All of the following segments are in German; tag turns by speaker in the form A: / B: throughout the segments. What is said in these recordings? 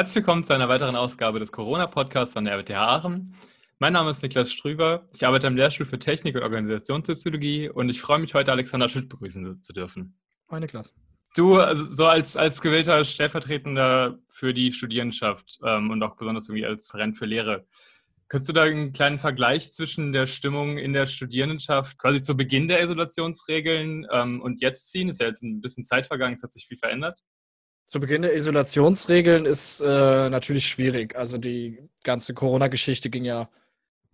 A: Herzlich willkommen zu einer weiteren Ausgabe des Corona-Podcasts an der RWTH Aachen. Mein Name ist Niklas Strüber. Ich arbeite am Lehrstuhl für Technik und Organisationssoziologie und ich freue mich heute, Alexander Schütt begrüßen zu dürfen.
B: Moin, Niklas.
A: Du, also so als, als gewählter Stellvertretender für die Studierendenschaft ähm, und auch besonders irgendwie als Referent für Lehre, Könntest du da einen kleinen Vergleich zwischen der Stimmung in der Studierendenschaft quasi zu Beginn der Isolationsregeln ähm, und jetzt ziehen? Ist ja jetzt ein bisschen Zeit vergangen, es hat sich viel verändert.
B: Zu Beginn der Isolationsregeln ist äh, natürlich schwierig. Also die ganze Corona-Geschichte ging ja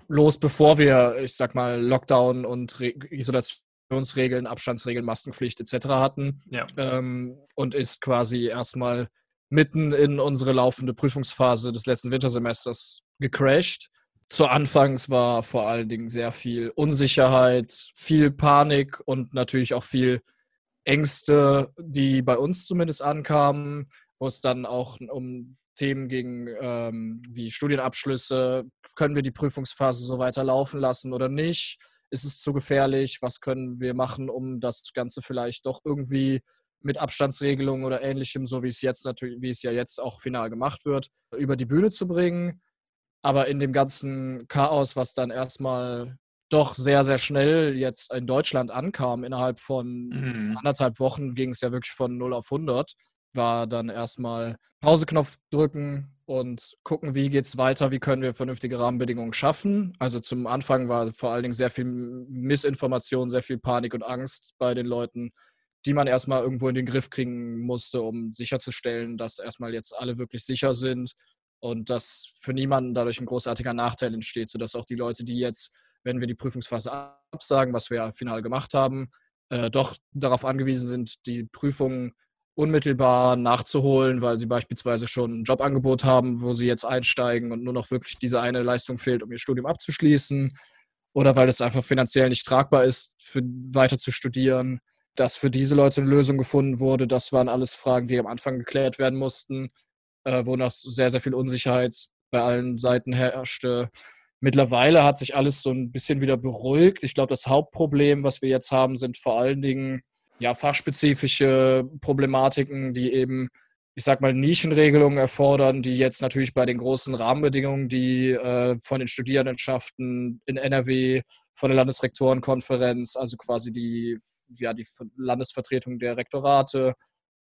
B: los, bevor wir, ich sag mal, Lockdown und Re Isolationsregeln, Abstandsregeln, Maskenpflicht etc. hatten. Ja. Ähm, und ist quasi erstmal mitten in unsere laufende Prüfungsphase des letzten Wintersemesters gecrashed. Zu Anfangs war vor allen Dingen sehr viel Unsicherheit, viel Panik und natürlich auch viel Ängste, die bei uns zumindest ankamen, wo es dann auch um Themen ging ähm, wie Studienabschlüsse, können wir die Prüfungsphase so weiterlaufen lassen oder nicht? Ist es zu gefährlich? Was können wir machen, um das Ganze vielleicht doch irgendwie mit Abstandsregelungen oder ähnlichem, so wie es jetzt natürlich, wie es ja jetzt auch final gemacht wird, über die Bühne zu bringen? Aber in dem ganzen Chaos, was dann erstmal doch sehr, sehr schnell jetzt in Deutschland ankam. Innerhalb von mhm. anderthalb Wochen ging es ja wirklich von 0 auf 100. War dann erstmal Pauseknopf drücken und gucken, wie geht es weiter, wie können wir vernünftige Rahmenbedingungen schaffen. Also zum Anfang war vor allen Dingen sehr viel Missinformation, sehr viel Panik und Angst bei den Leuten, die man erstmal irgendwo in den Griff kriegen musste, um sicherzustellen, dass erstmal jetzt alle wirklich sicher sind und dass für niemanden dadurch ein großartiger Nachteil entsteht, sodass auch die Leute, die jetzt wenn wir die Prüfungsphase absagen, was wir ja final gemacht haben, äh, doch darauf angewiesen sind, die Prüfungen unmittelbar nachzuholen, weil sie beispielsweise schon ein Jobangebot haben, wo sie jetzt einsteigen und nur noch wirklich diese eine Leistung fehlt, um ihr Studium abzuschließen. Oder weil es einfach finanziell nicht tragbar ist, für, weiter zu studieren. Dass für diese Leute eine Lösung gefunden wurde, das waren alles Fragen, die am Anfang geklärt werden mussten, äh, wo noch sehr, sehr viel Unsicherheit bei allen Seiten herrschte. Mittlerweile hat sich alles so ein bisschen wieder beruhigt. Ich glaube, das Hauptproblem, was wir jetzt haben, sind vor allen Dingen ja, fachspezifische Problematiken, die eben, ich sag mal, Nischenregelungen erfordern, die jetzt natürlich bei den großen Rahmenbedingungen, die äh, von den Studierendenschaften in NRW, von der Landesrektorenkonferenz, also quasi die, ja, die Landesvertretung der Rektorate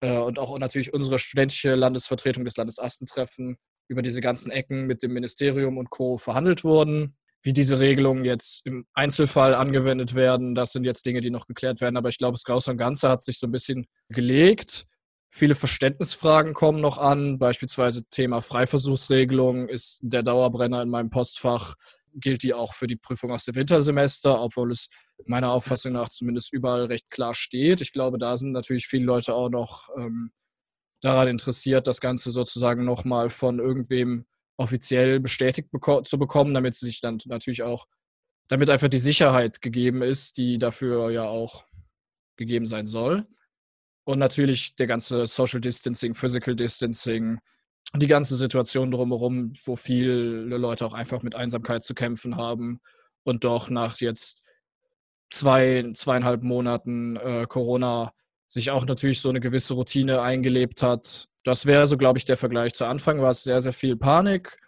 B: äh, und auch natürlich unsere studentische Landesvertretung des Landesastentreffen über diese ganzen Ecken mit dem Ministerium und Co. verhandelt wurden. Wie diese Regelungen jetzt im Einzelfall angewendet werden, das sind jetzt Dinge, die noch geklärt werden. Aber ich glaube, das Große und Ganze hat sich so ein bisschen gelegt. Viele Verständnisfragen kommen noch an, beispielsweise Thema Freiversuchsregelung ist der Dauerbrenner in meinem Postfach. Gilt die auch für die Prüfung aus dem Wintersemester, obwohl es meiner Auffassung nach zumindest überall recht klar steht. Ich glaube, da sind natürlich viele Leute auch noch ähm, daran interessiert, das Ganze sozusagen nochmal von irgendwem offiziell bestätigt beko zu bekommen, damit sie sich dann natürlich auch, damit einfach die Sicherheit gegeben ist, die dafür ja auch gegeben sein soll. Und natürlich der ganze Social Distancing, Physical Distancing, die ganze Situation drumherum, wo viele Leute auch einfach mit Einsamkeit zu kämpfen haben und doch nach jetzt zwei, zweieinhalb Monaten äh, Corona sich auch natürlich so eine gewisse Routine eingelebt hat. Das wäre so, glaube ich, der Vergleich. Zu Anfang war es sehr, sehr viel Panik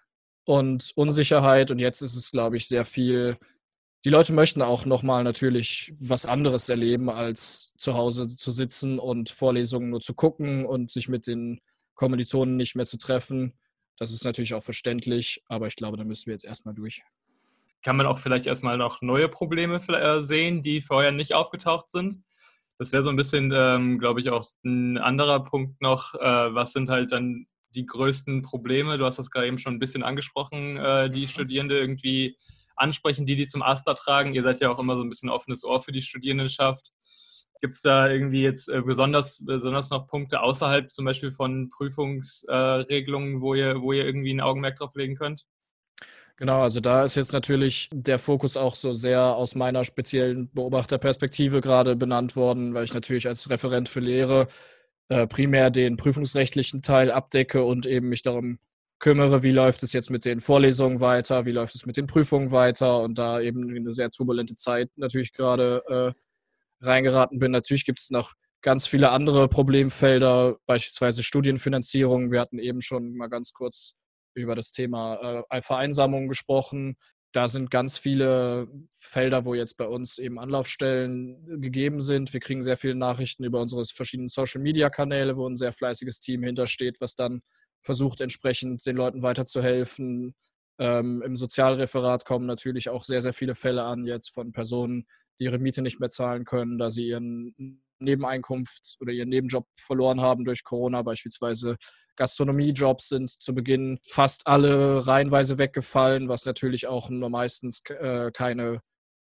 B: und Unsicherheit und jetzt ist es, glaube ich, sehr viel. Die Leute möchten auch nochmal natürlich was anderes erleben, als zu Hause zu sitzen und Vorlesungen nur zu gucken und sich mit den Kommilitonen nicht mehr zu treffen. Das ist natürlich auch verständlich, aber ich glaube, da müssen wir jetzt erstmal durch.
A: Kann man auch vielleicht erstmal noch neue Probleme äh, sehen, die vorher nicht aufgetaucht sind? Das wäre so ein bisschen, ähm, glaube ich, auch ein anderer Punkt noch. Äh, was sind halt dann die größten Probleme? Du hast das gerade eben schon ein bisschen angesprochen, äh, die mhm. Studierende irgendwie ansprechen, die die zum Aster tragen. Ihr seid ja auch immer so ein bisschen offenes Ohr für die Studierendenschaft. Gibt es da irgendwie jetzt äh, besonders, besonders noch Punkte außerhalb zum Beispiel von Prüfungsregelungen, wo, ihr, wo ihr irgendwie ein Augenmerk drauf legen könnt?
B: Genau, also da ist jetzt natürlich der Fokus auch so sehr aus meiner speziellen Beobachterperspektive gerade benannt worden, weil ich natürlich als Referent für Lehre äh, primär den prüfungsrechtlichen Teil abdecke und eben mich darum kümmere, wie läuft es jetzt mit den Vorlesungen weiter, wie läuft es mit den Prüfungen weiter und da eben eine sehr turbulente Zeit natürlich gerade äh, reingeraten bin. Natürlich gibt es noch ganz viele andere Problemfelder, beispielsweise Studienfinanzierung. Wir hatten eben schon mal ganz kurz über das Thema äh, Vereinsamung gesprochen. Da sind ganz viele Felder, wo jetzt bei uns eben Anlaufstellen gegeben sind. Wir kriegen sehr viele Nachrichten über unsere verschiedenen Social-Media-Kanäle, wo ein sehr fleißiges Team hintersteht, was dann versucht, entsprechend den Leuten weiterzuhelfen. Ähm, Im Sozialreferat kommen natürlich auch sehr, sehr viele Fälle an, jetzt von Personen, die ihre Miete nicht mehr zahlen können, da sie ihren Nebeneinkunft oder ihren Nebenjob verloren haben durch Corona, beispielsweise Gastronomiejobs sind zu Beginn fast alle reihenweise weggefallen, was natürlich auch nur meistens äh, keine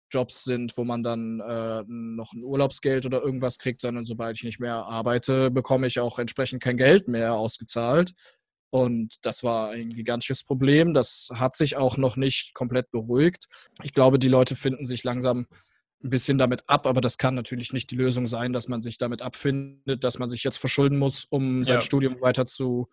B: Jobs sind, wo man dann äh, noch ein Urlaubsgeld oder irgendwas kriegt, sondern sobald ich nicht mehr arbeite, bekomme ich auch entsprechend kein Geld mehr ausgezahlt. Und das war ein gigantisches Problem. Das hat sich auch noch nicht komplett beruhigt. Ich glaube, die Leute finden sich langsam ein bisschen damit ab, aber das kann natürlich nicht die Lösung sein, dass man sich damit abfindet, dass man sich jetzt verschulden muss, um sein ja. Studium weiter zu,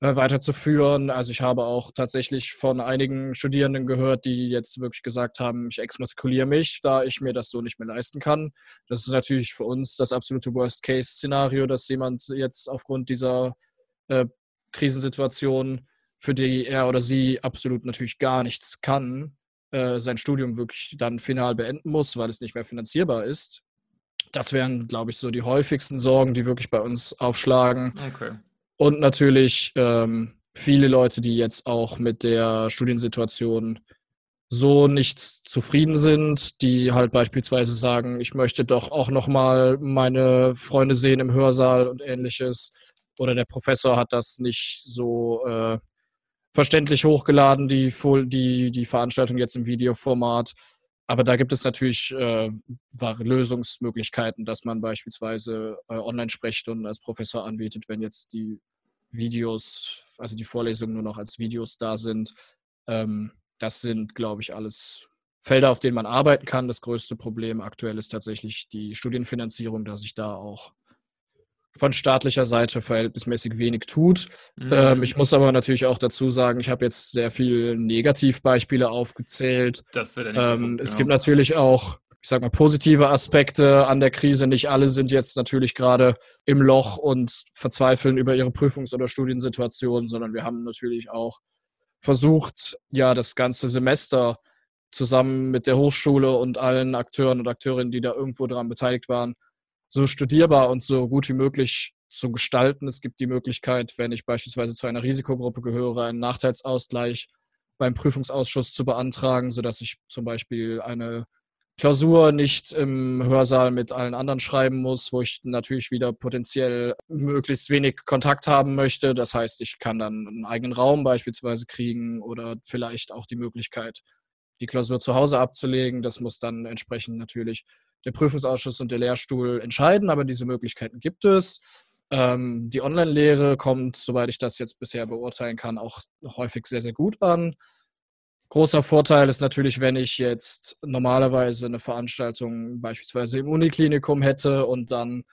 B: äh, weiterzuführen. Also ich habe auch tatsächlich von einigen Studierenden gehört, die jetzt wirklich gesagt haben, ich exmatrikuliere mich, da ich mir das so nicht mehr leisten kann. Das ist natürlich für uns das absolute Worst-Case-Szenario, dass jemand jetzt aufgrund dieser äh, Krisensituation, für die er oder sie absolut natürlich gar nichts kann, äh, sein Studium wirklich dann final beenden muss, weil es nicht mehr finanzierbar ist. Das wären, glaube ich, so die häufigsten Sorgen, die wirklich bei uns aufschlagen. Okay. Und natürlich ähm, viele Leute, die jetzt auch mit der Studiensituation so nicht zufrieden sind, die halt beispielsweise sagen, ich möchte doch auch noch mal meine Freunde sehen im Hörsaal und ähnliches. Oder der Professor hat das nicht so äh, verständlich hochgeladen, die, die, die Veranstaltung jetzt im Videoformat. Aber da gibt es natürlich äh, Lösungsmöglichkeiten, dass man beispielsweise äh, Online-Sprechstunden als Professor anbietet, wenn jetzt die Videos, also die Vorlesungen nur noch als Videos da sind. Ähm, das sind, glaube ich, alles Felder, auf denen man arbeiten kann. Das größte Problem aktuell ist tatsächlich die Studienfinanzierung, dass ich da auch von staatlicher Seite verhältnismäßig wenig tut. Mhm. Ähm, ich muss aber natürlich auch dazu sagen, ich habe jetzt sehr viele Negativbeispiele aufgezählt. Das wird ja ähm, Es genau. gibt natürlich auch, ich sag mal, positive Aspekte an der Krise. Nicht alle sind jetzt natürlich gerade im Loch und verzweifeln über ihre Prüfungs- oder Studiensituation, sondern wir haben natürlich auch versucht, ja, das ganze Semester zusammen mit der Hochschule und allen Akteuren und Akteurinnen, die da irgendwo daran beteiligt waren, so studierbar und so gut wie möglich zu gestalten. Es gibt die Möglichkeit, wenn ich beispielsweise zu einer Risikogruppe gehöre, einen Nachteilsausgleich beim Prüfungsausschuss zu beantragen, sodass ich zum Beispiel eine Klausur nicht im Hörsaal mit allen anderen schreiben muss, wo ich natürlich wieder potenziell möglichst wenig Kontakt haben möchte. Das heißt, ich kann dann einen eigenen Raum beispielsweise kriegen oder vielleicht auch die Möglichkeit, die Klausur zu Hause abzulegen. Das muss dann entsprechend natürlich der Prüfungsausschuss und der Lehrstuhl entscheiden, aber diese Möglichkeiten gibt es. Ähm, die Online-Lehre kommt, soweit ich das jetzt bisher beurteilen kann, auch häufig sehr, sehr gut an. Großer Vorteil ist natürlich, wenn ich jetzt normalerweise eine Veranstaltung beispielsweise im Uniklinikum hätte und dann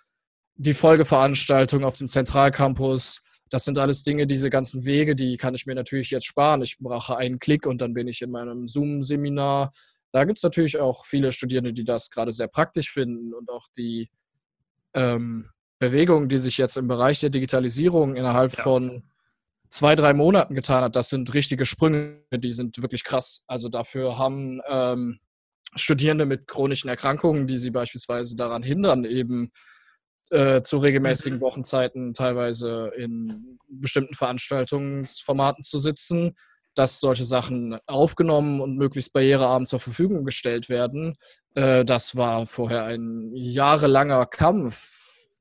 B: die Folgeveranstaltung auf dem Zentralcampus. Das sind alles Dinge, diese ganzen Wege, die kann ich mir natürlich jetzt sparen. Ich brauche einen Klick und dann bin ich in meinem Zoom-Seminar da gibt es natürlich auch viele Studierende, die das gerade sehr praktisch finden und auch die ähm, Bewegung, die sich jetzt im Bereich der Digitalisierung innerhalb ja. von zwei, drei Monaten getan hat, das sind richtige Sprünge, die sind wirklich krass. Also dafür haben ähm, Studierende mit chronischen Erkrankungen, die sie beispielsweise daran hindern, eben äh, zu regelmäßigen mhm. Wochenzeiten teilweise in bestimmten Veranstaltungsformaten zu sitzen, dass solche Sachen aufgenommen und möglichst barrierearm zur Verfügung gestellt werden. Äh, das war vorher ein jahrelanger Kampf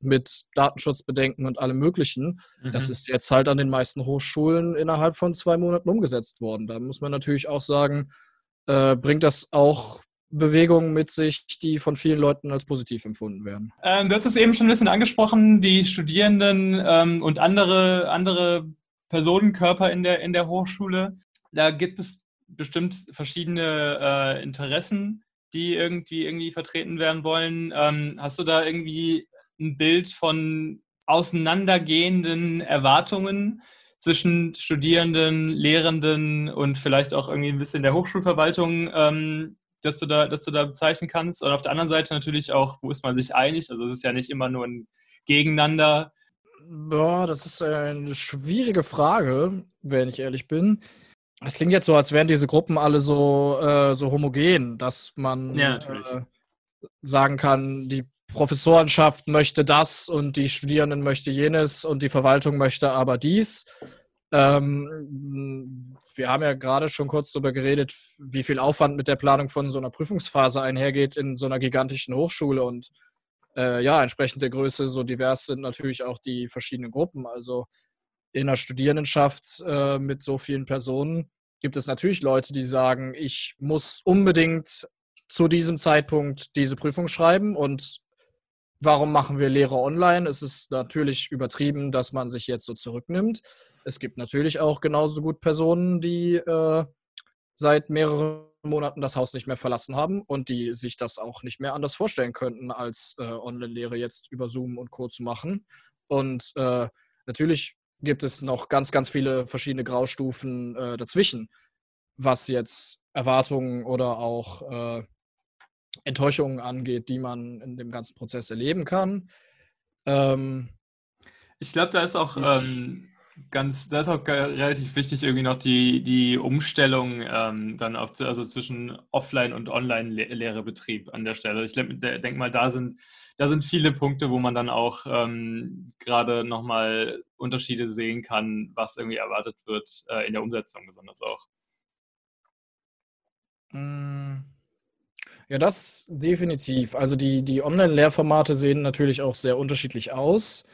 B: mit Datenschutzbedenken und allem Möglichen. Mhm. Das ist jetzt halt an den meisten Hochschulen innerhalb von zwei Monaten umgesetzt worden. Da muss man natürlich auch sagen, äh, bringt das auch Bewegungen mit sich, die von vielen Leuten als positiv empfunden werden.
A: Ähm, du hast es eben schon ein bisschen angesprochen, die Studierenden ähm, und andere, andere Personenkörper in der, in der Hochschule da gibt es bestimmt verschiedene äh, Interessen, die irgendwie, irgendwie vertreten werden wollen. Ähm, hast du da irgendwie ein Bild von auseinandergehenden Erwartungen zwischen Studierenden, Lehrenden und vielleicht auch irgendwie ein bisschen der Hochschulverwaltung ähm, das du da, das du da bezeichnen kannst? Und auf der anderen Seite natürlich auch, wo ist man sich einig? Also es ist ja nicht immer nur ein Gegeneinander.
B: Boah, das ist eine schwierige Frage, wenn ich ehrlich bin. Es klingt jetzt so, als wären diese Gruppen alle so, äh, so homogen, dass man
A: Ja,
B: äh, sagen kann, die Professorenschaft möchte das und die Studierenden möchte jenes und die Verwaltung möchte aber dies. Ähm, wir haben ja gerade schon kurz darüber geredet, wie viel Aufwand mit der Planung von so einer Prüfungsphase einhergeht in so einer gigantischen Hochschule und äh, ja, entsprechend der Größe so divers sind natürlich auch die verschiedenen Gruppen. Also in einer Studierendenschaft äh, mit so vielen Personen gibt es natürlich Leute, die sagen, ich muss unbedingt zu diesem Zeitpunkt diese Prüfung schreiben und warum machen wir Lehre online? Es ist natürlich übertrieben, dass man sich jetzt so zurücknimmt. Es gibt natürlich auch genauso gut Personen, die äh, seit mehreren Monaten das Haus nicht mehr verlassen haben und die sich das auch nicht mehr anders vorstellen könnten, als äh, Online-Lehre jetzt über Zoom und Co. zu machen. Und äh, natürlich gibt es noch ganz, ganz viele verschiedene Graustufen äh, dazwischen, was jetzt Erwartungen oder auch äh, Enttäuschungen angeht, die man in dem ganzen Prozess erleben kann. Ähm,
A: Ich glaube, da ist auch ähm, ganz, da ist auch relativ wichtig irgendwie noch die, die Umstellung ähm, dann auch zu, also zwischen Offline- und Online-Lehrebetrieb an der Stelle. Ich denke mal, da sind, da sind viele Punkte, wo man dann auch ähm, gerade nochmal Unterschiede sehen kann, was irgendwie erwartet wird äh, in der Umsetzung besonders auch.
B: Mm. Ja, das definitiv. Also die, die Online-Lehrformate sehen natürlich auch sehr unterschiedlich aus.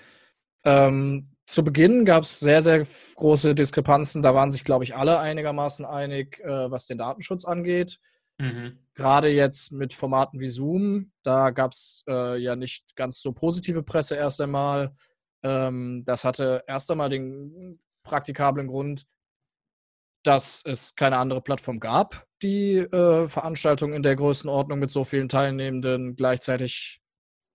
B: Ähm, zu Beginn gab es sehr, sehr große Diskrepanzen. Da waren sich, glaube ich, alle einigermaßen einig, äh, was den Datenschutz angeht.
A: Mhm.
B: Gerade jetzt mit Formaten wie Zoom, da gab es äh, ja nicht ganz so positive Presse erst einmal. Ähm, das hatte erst einmal den praktikablen Grund, dass es keine andere Plattform gab, die äh, Veranstaltungen in der Größenordnung mit so vielen Teilnehmenden gleichzeitig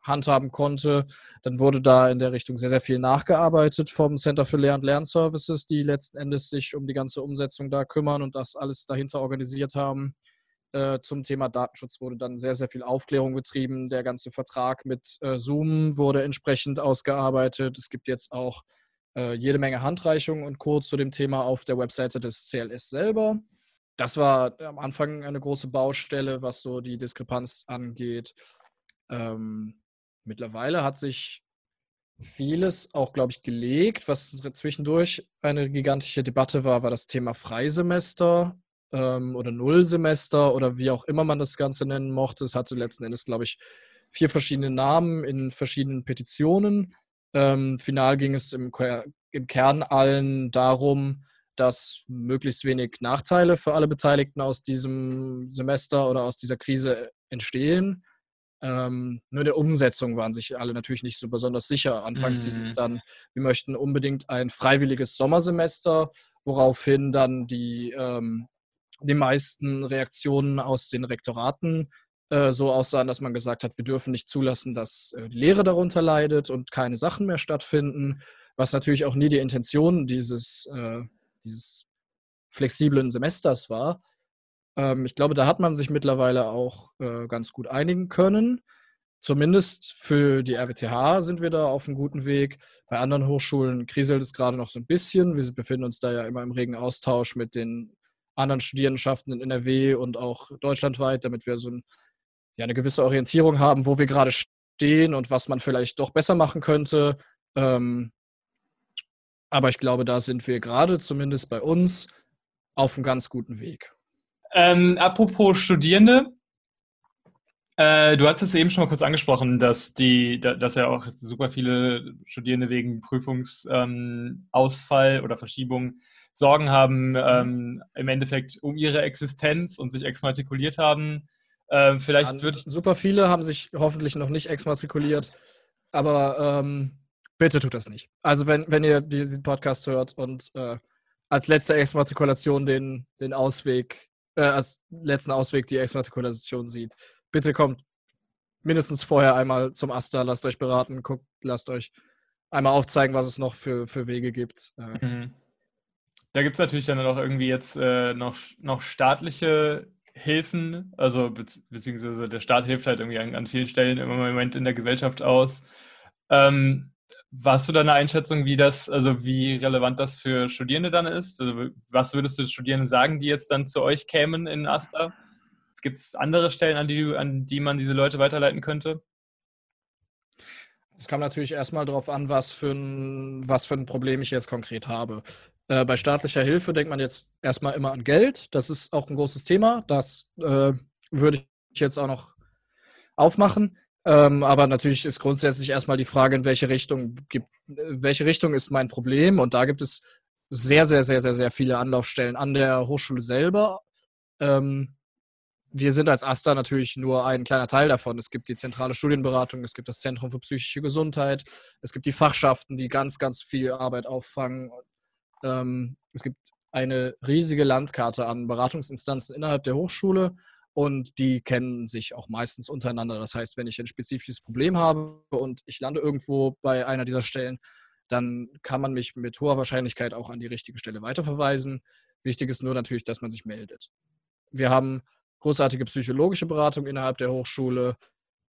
B: handhaben konnte. Dann wurde da in der Richtung sehr, sehr viel nachgearbeitet vom Center für Lehr- und Lernservices, die letzten Endes sich um die ganze Umsetzung da kümmern und das alles dahinter organisiert haben. Äh, zum Thema Datenschutz wurde dann sehr, sehr viel Aufklärung betrieben. Der ganze Vertrag mit äh, Zoom wurde entsprechend ausgearbeitet. Es gibt jetzt auch äh, jede Menge Handreichungen und Co. zu dem Thema auf der Webseite des CLS selber. Das war am Anfang eine große Baustelle, was so die Diskrepanz angeht. Ähm, mittlerweile hat sich vieles auch, glaube ich, gelegt. Was zwischendurch eine gigantische Debatte war, war das Thema Freisemester ähm, oder Nullsemester oder wie auch immer man das Ganze nennen mochte. Es hatte letzten Endes, glaube ich, vier verschiedene Namen in verschiedenen Petitionen. Ähm, final ging es im, im Kern allen darum, dass möglichst wenig Nachteile für alle Beteiligten aus diesem Semester oder aus dieser Krise entstehen. Ähm, nur der Umsetzung waren sich alle natürlich nicht so besonders sicher. Anfangs hieß es
A: Mhm.
B: dann, wir möchten unbedingt ein freiwilliges Sommersemester, woraufhin dann die, ähm, die meisten Reaktionen aus den Rektoraten äh, so aussahen, dass man gesagt hat, wir dürfen nicht zulassen, dass äh, die Lehre darunter leidet und keine Sachen mehr stattfinden, was natürlich auch nie die Intention dieses, äh, dieses flexiblen Semesters war. Ähm, ich glaube, da hat man sich mittlerweile auch äh, ganz gut einigen können. Zumindest für die RWTH sind wir da auf einem guten Weg. Bei anderen Hochschulen kriselt es gerade noch so ein bisschen. Wir befinden uns da ja immer im regen Austausch mit den anderen Studierendenschaften in NRW und auch deutschlandweit, damit wir so ein, ja, eine gewisse Orientierung haben, wo wir gerade stehen und was man vielleicht doch besser machen könnte. Ähm, aber ich glaube, da sind wir gerade zumindest bei uns auf einem ganz guten Weg.
A: Ähm, apropos Studierende, äh, du hast es eben schon mal kurz angesprochen, dass die, da, dass ja auch super viele Studierende wegen Prüfungsausfall ähm, oder Verschiebung Sorgen haben ähm, im Endeffekt um ihre Existenz und sich exmatrikuliert haben. Äh, vielleicht
B: An,
A: ich.
B: super viele haben sich hoffentlich noch nicht exmatrikuliert, aber ähm, bitte tut das nicht. Also wenn, wenn ihr diesen Podcast hört und äh, als letzte Exmatrikulation den, den Ausweg, äh, als letzten Ausweg die Exmatrikulation sieht, bitte kommt mindestens vorher einmal zum Asta, lasst euch beraten, guckt, lasst euch einmal aufzeigen, was es noch für, für Wege gibt.
A: Mhm. Da gibt es natürlich dann noch irgendwie jetzt äh, noch, noch staatliche Hilfen, also beziehungsweise der Staat hilft halt irgendwie an, an vielen Stellen im Moment in der Gesellschaft aus. Ähm, Warst du da eine Einschätzung, wie das, also wie relevant das für Studierende dann ist? Also was würdest du Studierenden sagen, die jetzt dann zu euch kämen in Asta? Gibt es andere Stellen, an die, an die man diese Leute weiterleiten könnte?
B: Es kam natürlich erstmal darauf an, was für, ein, was für ein Problem ich jetzt konkret habe. Äh, bei staatlicher Hilfe denkt man jetzt erstmal immer an Geld. Das ist auch ein großes Thema. Das äh, würde ich jetzt auch noch aufmachen. Ähm, aber natürlich ist grundsätzlich erstmal die Frage, in welche Richtung gibt, welche Richtung ist mein Problem? Und da gibt es sehr, sehr, sehr, sehr, sehr viele Anlaufstellen an der Hochschule selber. Ähm, wir sind als AStA natürlich nur ein kleiner Teil davon. Es gibt die zentrale Studienberatung, es gibt das Zentrum für psychische Gesundheit, es gibt die Fachschaften, die ganz, ganz viel Arbeit auffangen. Ähm, es gibt eine riesige Landkarte an Beratungsinstanzen innerhalb der Hochschule und die kennen sich auch meistens untereinander. Das heißt, wenn ich ein spezifisches Problem habe und ich lande irgendwo bei einer dieser Stellen, dann kann man mich mit hoher Wahrscheinlichkeit auch an die richtige Stelle weiterverweisen. Wichtig ist nur natürlich, dass man sich meldet. Wir haben großartige psychologische Beratung innerhalb der Hochschule.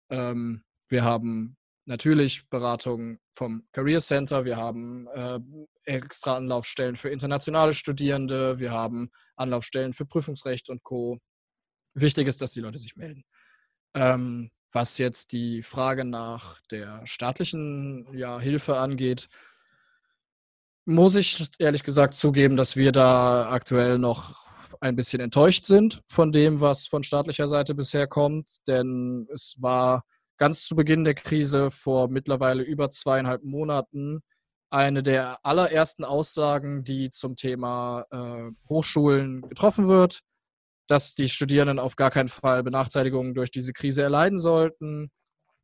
B: Ähm, wir haben natürlich Beratung vom Career Center. Wir haben äh, extra Anlaufstellen für internationale Studierende. Wir haben Anlaufstellen für Prüfungsrecht und Co. Wichtig ist, dass die Leute sich melden. Ähm, was jetzt die Frage nach der staatlichen ja, Hilfe angeht, muss ich ehrlich gesagt zugeben, dass wir da aktuell noch ein bisschen enttäuscht sind von dem, was von staatlicher Seite bisher kommt. Denn es war ganz zu Beginn der Krise vor mittlerweile über zweieinhalb Monaten eine der allerersten Aussagen, die zum Thema äh, Hochschulen getroffen wird dass die Studierenden auf gar keinen Fall Benachteiligungen durch diese Krise erleiden sollten.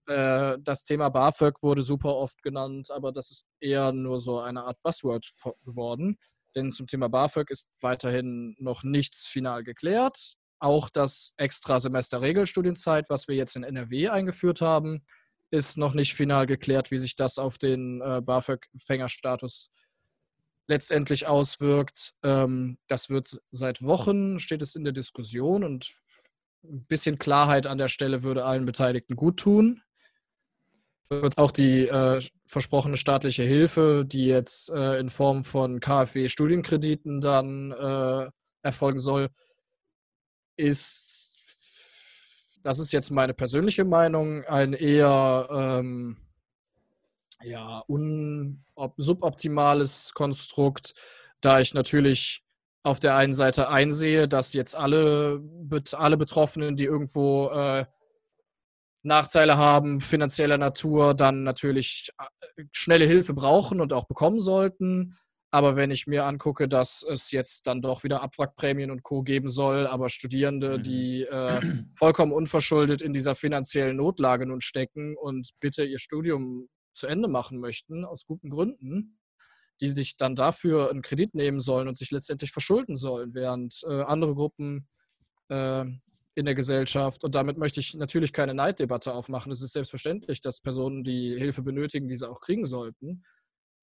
B: Äh, das Thema BAföG wurde super oft genannt, aber das ist eher nur so eine Art Buzzword geworden. Denn zum Thema BAföG ist weiterhin noch nichts final geklärt. Auch das Extrasemester Regelstudienzeit, was wir jetzt in NRW eingeführt haben, ist noch nicht final geklärt, wie sich das auf den äh, BAföG-Empfängerstatus letztendlich auswirkt. Ähm, das wird seit Wochen, steht es in der Diskussion und ein bisschen Klarheit an der Stelle würde allen Beteiligten gut tun. Auch die äh, versprochene staatliche Hilfe, die jetzt äh, in Form von KfW-Studienkrediten dann äh, erfolgen soll, ist, das ist jetzt meine persönliche Meinung, ein eher ähm, ja, un, suboptimales Konstrukt, da ich natürlich auf der einen Seite einsehe, dass jetzt alle, alle Betroffenen, die irgendwo äh, Nachteile haben, finanzieller Natur, dann natürlich äh, schnelle Hilfe brauchen und auch bekommen sollten. Aber wenn ich mir angucke, dass es jetzt dann doch wieder Abwrackprämien und Co. geben soll, aber Studierende, mhm. die äh, vollkommen unverschuldet in dieser finanziellen Notlage nun stecken und bitte ihr Studium zu Ende machen möchten, aus guten Gründen, die sich dann dafür einen Kredit nehmen sollen und sich letztendlich verschulden sollen, während äh, andere Gruppen äh, in der Gesellschaft, und damit möchte ich natürlich keine Neiddebatte aufmachen. Es ist selbstverständlich, dass Personen, die Hilfe benötigen, diese auch kriegen sollten.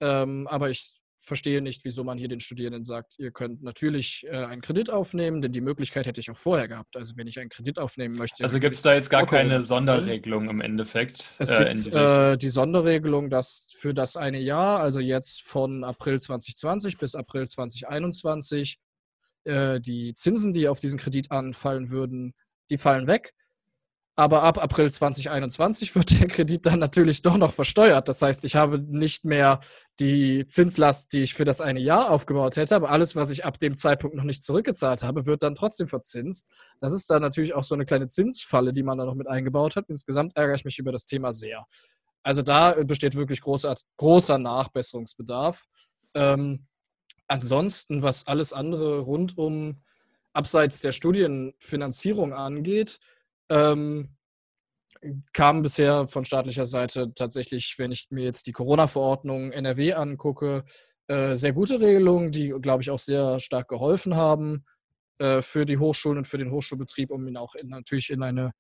B: Ähm, aber ich verstehe nicht, wieso man hier den Studierenden sagt, ihr könnt natürlich äh, einen Kredit aufnehmen, denn die Möglichkeit hätte ich auch vorher gehabt. Also wenn ich einen Kredit aufnehmen möchte.
A: Also gibt es da jetzt gar keine Sonderregelung im Endeffekt?
B: Es äh, gibt äh, die Sonderregelung, dass für das eine Jahr, also jetzt von April 2020 bis April 2021, äh, die Zinsen, die auf diesen Kredit anfallen würden, die fallen weg. Aber ab April 2021 wird der Kredit dann natürlich doch noch versteuert. Das heißt, ich habe nicht mehr die Zinslast, die ich für das eine Jahr aufgebaut hätte, aber alles, was ich ab dem Zeitpunkt noch nicht zurückgezahlt habe, wird dann trotzdem verzinst. Das ist dann natürlich auch so eine kleine Zinsfalle, die man da noch mit eingebaut hat. Insgesamt ärgere ich mich über das Thema sehr. Also da besteht wirklich großer, großer Nachbesserungsbedarf. Ähm, ansonsten, was alles andere rund um abseits der Studienfinanzierung angeht, ähm, kam bisher von staatlicher Seite tatsächlich, wenn ich mir jetzt die Corona-Verordnung NRW angucke, äh, sehr gute Regelungen, die, glaube ich, auch sehr stark geholfen haben äh, für die Hochschulen und für den Hochschulbetrieb, um ihn auch in, natürlich in eine,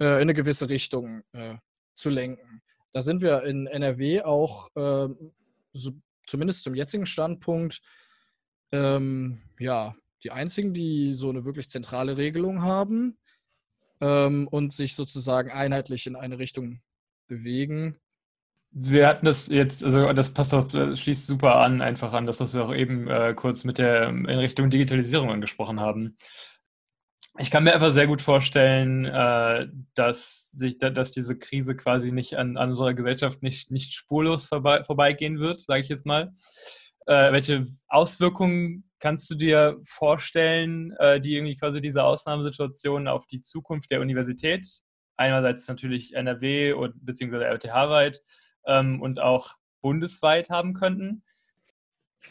B: äh, in eine gewisse Richtung äh, zu lenken. Da sind wir in NRW auch, ähm, so, zumindest zum jetzigen Standpunkt, ähm, ja, die einzigen, die so eine wirklich zentrale Regelung haben ähm, und sich sozusagen einheitlich in eine Richtung bewegen.
A: Wir hatten das jetzt, also das passt auch, das schließt super an, einfach an das, was wir auch eben äh, kurz mit der in Richtung Digitalisierung angesprochen haben. Ich kann mir einfach sehr gut vorstellen, äh, dass sich, dass diese Krise quasi nicht an, an unserer Gesellschaft nicht, nicht spurlos vorbei, vorbeigehen wird, sage ich jetzt mal. Äh, welche Auswirkungen kannst du dir vorstellen, äh, die irgendwie quasi diese Ausnahmesituation auf die Zukunft der Universität, einerseits natürlich NRW und beziehungsweise RWTH-weit ähm, und auch bundesweit haben könnten?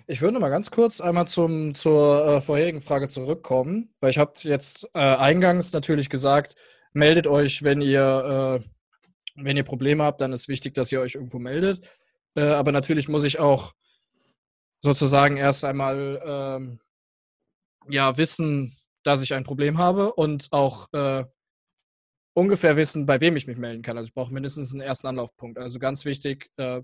B: Ich würde mal ganz kurz einmal zum, zur äh, vorherigen Frage zurückkommen, weil ich habe jetzt äh, eingangs natürlich gesagt, meldet euch, wenn ihr, wenn ihr Probleme habt, dann ist wichtig, dass ihr euch irgendwo meldet. Aber natürlich muss ich auch sozusagen erst einmal ähm, ja, wissen, dass ich ein Problem habe und auch äh, ungefähr wissen, bei wem ich mich melden kann. Also ich brauche mindestens einen ersten Anlaufpunkt. Also ganz wichtig, äh,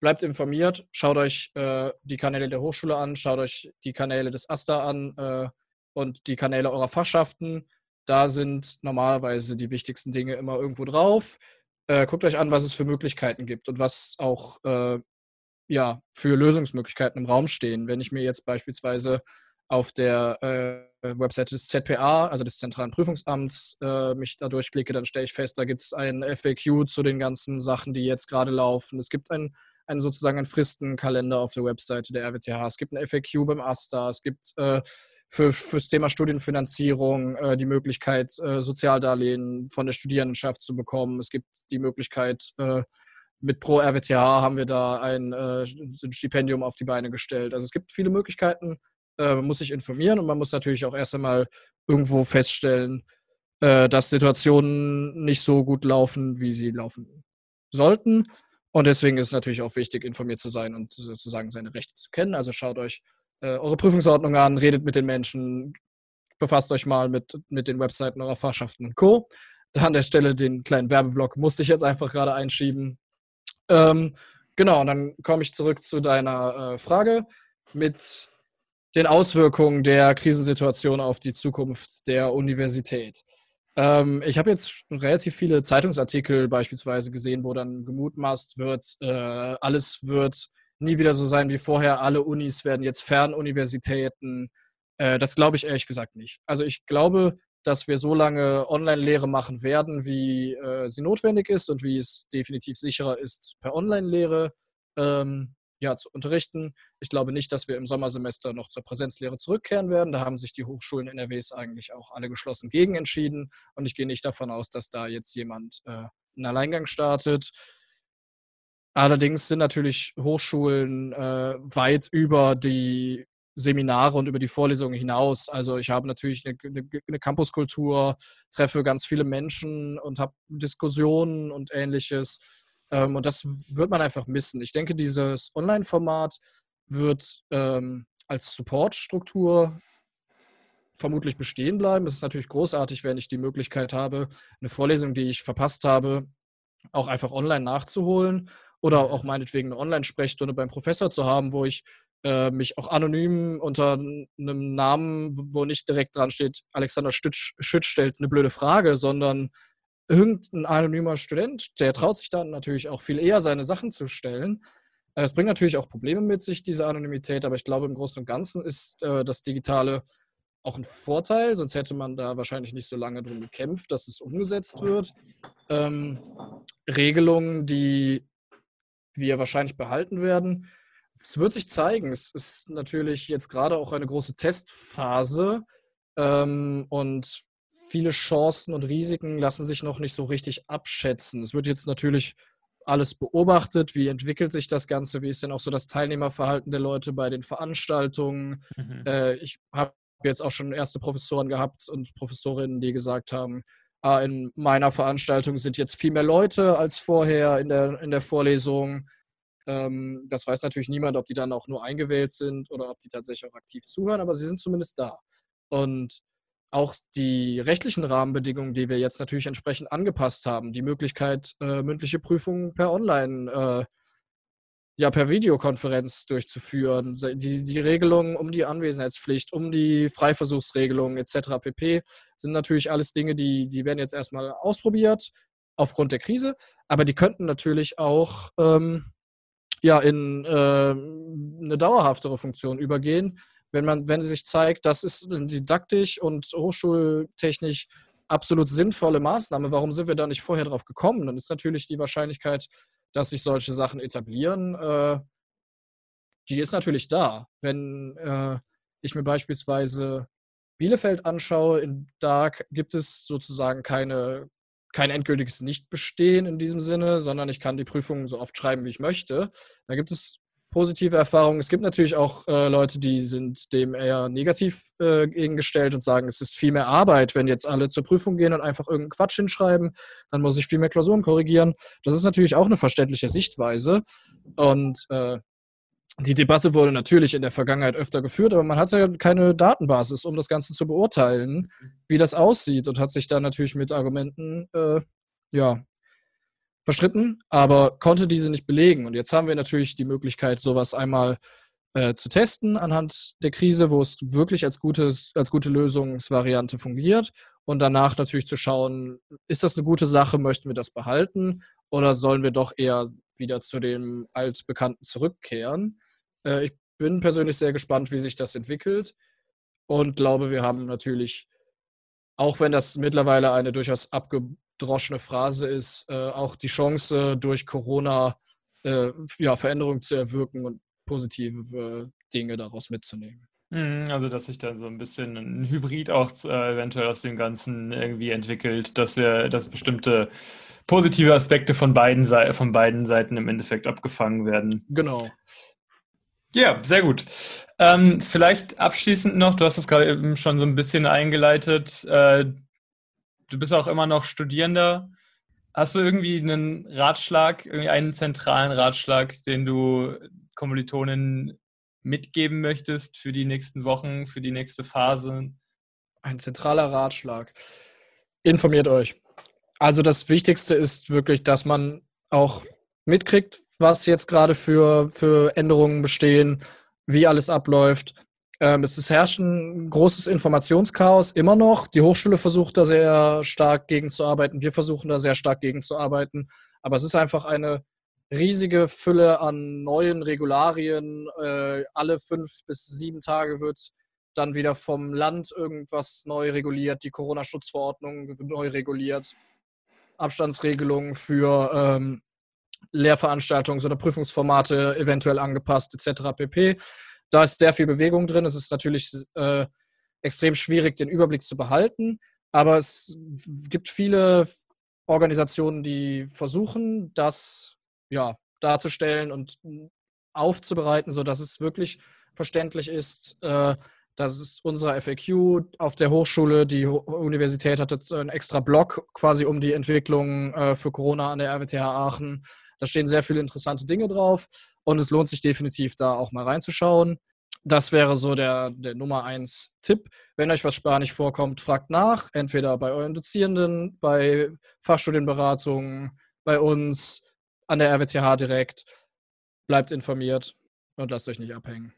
B: bleibt informiert, schaut euch äh, die Kanäle der Hochschule an, schaut euch die Kanäle des AStA an äh, und die Kanäle eurer Fachschaften. Da sind normalerweise die wichtigsten Dinge immer irgendwo drauf. Äh, guckt euch an, was es für Möglichkeiten gibt und was auch äh, ja, für Lösungsmöglichkeiten im Raum stehen. Wenn ich mir jetzt beispielsweise auf der äh, Webseite des ZPA, also des Zentralen Prüfungsamts, äh, mich da durchklicke, dann stelle ich fest, da gibt es ein FAQ zu den ganzen Sachen, die jetzt gerade laufen. Es gibt ein, ein sozusagen einen Fristenkalender auf der Webseite der RWTH. Es gibt ein FAQ beim AStA. Es gibt äh, für, das Thema Studienfinanzierung äh, die Möglichkeit, äh, Sozialdarlehen von der Studierendenschaft zu bekommen. Es gibt die Möglichkeit, äh, mit Pro RWTH haben wir da ein, äh, Stipendium auf die Beine gestellt. Also es gibt viele Möglichkeiten, äh, man muss sich informieren und man muss natürlich auch erst einmal irgendwo feststellen, äh, dass Situationen nicht so gut laufen, wie sie laufen sollten. Und deswegen ist es natürlich auch wichtig, informiert zu sein und sozusagen seine Rechte zu kennen. Also schaut euch äh, eure Prüfungsordnung an, redet mit den Menschen, befasst euch mal mit, mit den Webseiten eurer Fachschaften und Co. Da an der Stelle den kleinen Werbeblock musste ich jetzt einfach gerade einschieben. Ähm, genau, und dann komme ich zurück zu deiner äh, Frage mit den Auswirkungen der Krisensituation auf die Zukunft der Universität. Ähm, ich habe jetzt relativ viele Zeitungsartikel beispielsweise gesehen, wo dann gemutmaßt wird, äh, alles wird nie wieder so sein wie vorher, alle Unis werden jetzt Fernuniversitäten. Äh, das glaube ich ehrlich gesagt nicht. Also ich glaube, dass wir so lange Online-Lehre machen werden, wie äh, sie notwendig ist und wie es definitiv sicherer ist, per Online-Lehre ähm, ja, zu unterrichten. Ich glaube nicht, dass wir im Sommersemester noch zur Präsenzlehre zurückkehren werden. Da haben sich die Hochschulen NRWs eigentlich auch alle geschlossen gegen entschieden. Und ich gehe nicht davon aus, dass da jetzt jemand äh, einen Alleingang startet. Allerdings sind natürlich Hochschulen äh, weit über die Seminare und über die Vorlesungen hinaus. Also ich habe natürlich eine, eine, eine Campuskultur, treffe ganz viele Menschen und habe Diskussionen und ähnliches. Ähm, und das wird man einfach missen. Ich denke, dieses Online-Format wird ähm, als Support-Struktur vermutlich bestehen bleiben. Es ist natürlich großartig, wenn ich die Möglichkeit habe, eine Vorlesung, die ich verpasst habe, auch einfach online nachzuholen oder auch meinetwegen eine Online-Sprechstunde beim Professor zu haben, wo ich äh, mich auch anonym unter einem Namen, wo nicht direkt dran steht, Alexander Stütsch, Schütz stellt eine blöde Frage, sondern irgendein anonymer Student, der traut sich dann natürlich auch viel eher, seine Sachen zu stellen. Äh, es bringt natürlich auch Probleme mit sich, diese Anonymität, aber ich glaube, im Großen und Ganzen ist äh, das Digitale auch ein Vorteil, sonst hätte man da wahrscheinlich nicht so lange drum gekämpft, dass es umgesetzt wird. Ähm, Regelungen, die wir wahrscheinlich behalten werden, es wird sich zeigen. Es ist natürlich jetzt gerade auch eine große Testphase ähm, und viele Chancen und Risiken lassen sich noch nicht so richtig abschätzen. Es wird jetzt natürlich alles beobachtet, wie entwickelt sich das Ganze, wie ist denn auch so das Teilnehmerverhalten der Leute bei den Veranstaltungen. Mhm. Äh, ich habe jetzt auch schon erste Professoren gehabt und Professorinnen, die gesagt haben, ah, in meiner Veranstaltung sind jetzt viel mehr Leute als vorher in der, in der Vorlesung. Ähm, das weiß natürlich niemand, ob die dann auch nur eingewählt sind oder ob die tatsächlich auch aktiv zuhören, aber sie sind zumindest da. Und auch die rechtlichen Rahmenbedingungen, die wir jetzt natürlich entsprechend angepasst haben, die Möglichkeit, äh, mündliche Prüfungen per Online äh, ja per Videokonferenz durchzuführen. Die, die Regelungen um die Anwesenheitspflicht, um die Freiversuchsregelung etc. pp. sind natürlich alles Dinge, die, die werden jetzt erstmal ausprobiert aufgrund der Krise, aber die könnten natürlich auch ähm, ja, in äh, eine dauerhaftere Funktion übergehen, wenn man, wenn sich zeigt, das ist didaktisch und hochschultechnisch absolut sinnvolle Maßnahme. Warum sind wir da nicht vorher drauf gekommen? Dann ist natürlich die Wahrscheinlichkeit, dass sich solche Sachen etablieren, äh, die ist natürlich da. Wenn äh, ich mir beispielsweise Bielefeld anschaue, in, da gibt es sozusagen keine, kein endgültiges Nichtbestehen in diesem Sinne, sondern ich kann die Prüfungen so oft schreiben, wie ich möchte. Da gibt es positive Erfahrungen. Es gibt natürlich auch äh, Leute, die sind dem eher negativ äh, gegengestellt und sagen, es ist viel mehr Arbeit, wenn jetzt alle zur Prüfung gehen und einfach irgendeinen Quatsch hinschreiben, dann muss ich viel mehr Klausuren korrigieren. Das ist natürlich auch eine verständliche Sichtweise. Und äh, die Debatte wurde natürlich in der Vergangenheit öfter geführt, aber man hatte ja keine Datenbasis, um das Ganze zu beurteilen, wie das aussieht und hat sich dann natürlich mit Argumenten äh, ja, verstritten, aber konnte diese nicht belegen. Und jetzt haben wir natürlich die Möglichkeit, sowas einmal äh, zu testen anhand der Krise, wo es wirklich als, gutes, als gute Lösungsvariante fungiert. Und danach natürlich zu schauen, ist das eine gute Sache, möchten wir das behalten oder sollen wir doch eher wieder zu dem altbekannten zurückkehren. Äh, ich bin persönlich sehr gespannt, wie sich das entwickelt und glaube, wir haben natürlich, auch wenn das mittlerweile eine durchaus abge droschene Phrase ist, äh, auch die Chance durch Corona äh, ja, Veränderungen zu erwirken und positive Dinge daraus mitzunehmen.
A: Mhm, also, dass sich dann so ein bisschen ein Hybrid auch äh, eventuell aus dem Ganzen irgendwie entwickelt, dass wir, dass bestimmte positive Aspekte von beiden, von beiden Seiten im Endeffekt abgefangen werden.
B: Genau.
A: Ja, sehr gut. Ähm, vielleicht abschließend noch, du hast es gerade eben schon so ein bisschen eingeleitet, äh, du bist auch immer noch Studierender. Hast du irgendwie einen Ratschlag, irgendwie einen zentralen Ratschlag, den du Kommilitonen mitgeben möchtest für die nächsten Wochen, für die nächste Phase?
B: Ein zentraler Ratschlag. Informiert euch. Also das Wichtigste ist wirklich, dass man auch mitkriegt, was jetzt gerade für, für Änderungen bestehen, wie alles abläuft. Ähm, es ist herrscht ein großes Informationschaos immer noch. Die Hochschule versucht da sehr stark gegenzuarbeiten. Wir versuchen da sehr stark gegenzuarbeiten. Aber es ist einfach eine riesige Fülle an neuen Regularien. Äh, alle fünf bis sieben Tage wird dann wieder vom Land irgendwas neu reguliert. Die Corona-Schutzverordnung wird neu reguliert. Abstandsregelungen für ähm, Lehrveranstaltungen oder Prüfungsformate eventuell angepasst, etc. pp. Da ist sehr viel Bewegung drin. Es ist natürlich äh, extrem schwierig, den Überblick zu behalten. Aber es gibt viele Organisationen, die versuchen, das ja, darzustellen und aufzubereiten, sodass es wirklich verständlich ist. Äh, das ist unser FAQ auf der Hochschule. Die Universität hatte einen extra Blog quasi um die Entwicklung äh, für Corona an der RWTH Aachen. Da stehen sehr viele interessante Dinge drauf und es lohnt sich definitiv da auch mal reinzuschauen. Das wäre so der, der Nummer eins Tipp. Wenn euch was Spanisch vorkommt, fragt nach. Entweder bei euren Dozierenden, bei Fachstudienberatungen, bei uns, an der RWTH direkt. Bleibt informiert und lasst euch nicht abhängen.